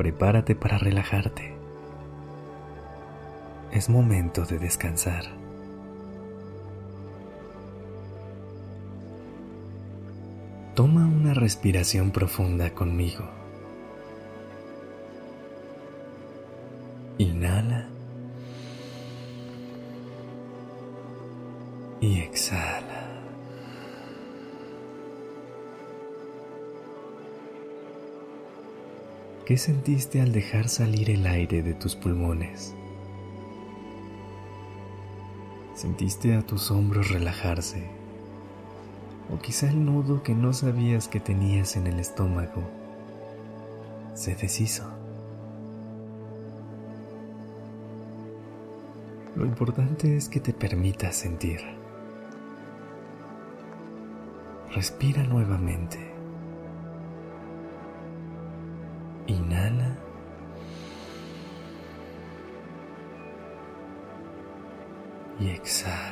Prepárate para relajarte. Es momento de descansar. Toma una respiración profunda conmigo. Inhala. Y exhala. ¿Qué sentiste al dejar salir el aire de tus pulmones? ¿Sentiste a tus hombros relajarse? ¿O quizá el nudo que no sabías que tenías en el estómago se deshizo? Lo importante es que te permitas sentir. Respira nuevamente. Inhala. Y exhala.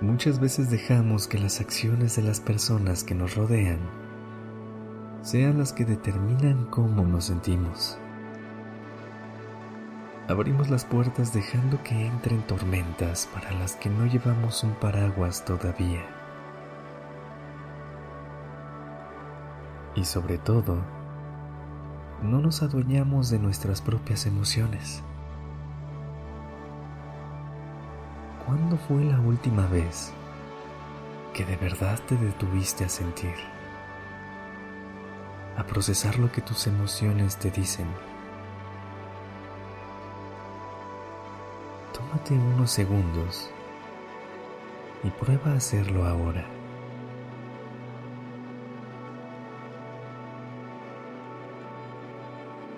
Muchas veces dejamos que las acciones de las personas que nos rodean sean las que determinan cómo nos sentimos. Abrimos las puertas dejando que entren tormentas para las que no llevamos un paraguas todavía. Y sobre todo, no nos adueñamos de nuestras propias emociones. ¿Cuándo fue la última vez que de verdad te detuviste a sentir? A procesar lo que tus emociones te dicen. Tómate unos segundos y prueba a hacerlo ahora.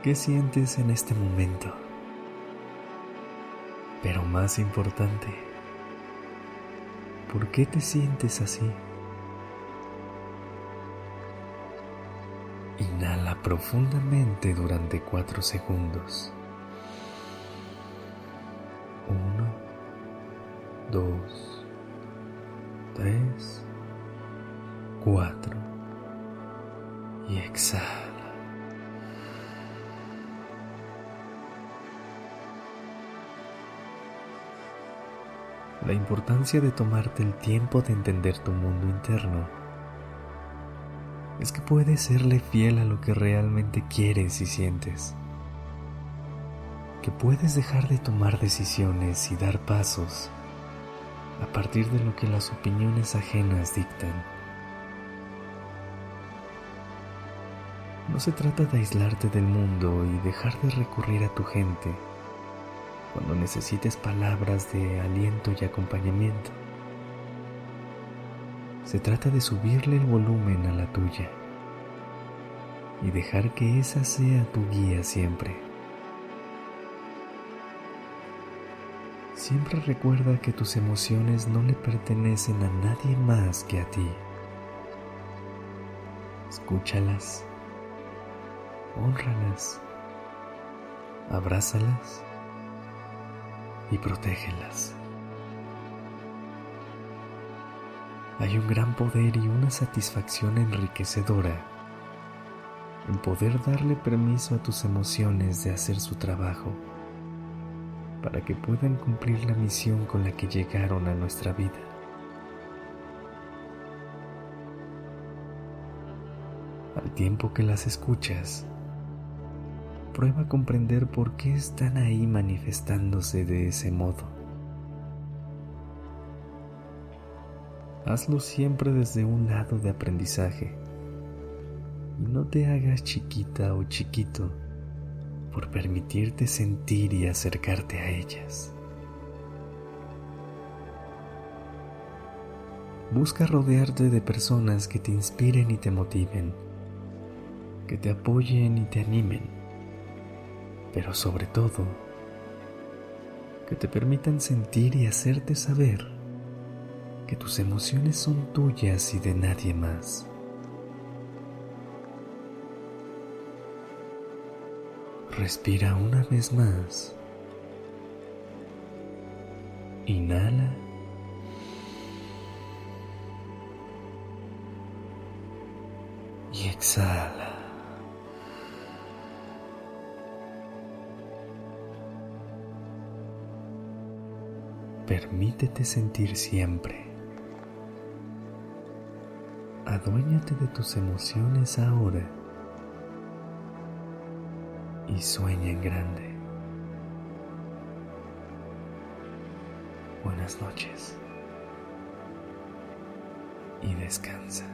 ¿Qué sientes en este momento? Pero más importante, ¿por qué te sientes así? Inhala profundamente durante cuatro segundos. Y exhala. La importancia de tomarte el tiempo de entender tu mundo interno es que puedes serle fiel a lo que realmente quieres y sientes que puedes dejar de tomar decisiones y dar pasos a partir de lo que las opiniones ajenas dictan. No se trata de aislarte del mundo y dejar de recurrir a tu gente cuando necesites palabras de aliento y acompañamiento. Se trata de subirle el volumen a la tuya y dejar que esa sea tu guía siempre. Siempre recuerda que tus emociones no le pertenecen a nadie más que a ti. Escúchalas, honralas, abrázalas y protégelas. Hay un gran poder y una satisfacción enriquecedora en poder darle permiso a tus emociones de hacer su trabajo para que puedan cumplir la misión con la que llegaron a nuestra vida. Al tiempo que las escuchas, prueba a comprender por qué están ahí manifestándose de ese modo. Hazlo siempre desde un lado de aprendizaje y no te hagas chiquita o chiquito por permitirte sentir y acercarte a ellas. Busca rodearte de personas que te inspiren y te motiven, que te apoyen y te animen, pero sobre todo, que te permitan sentir y hacerte saber que tus emociones son tuyas y de nadie más. Respira una vez más. Inhala. Permítete sentir siempre. Aduéñate de tus emociones ahora y sueña en grande. Buenas noches y descansa.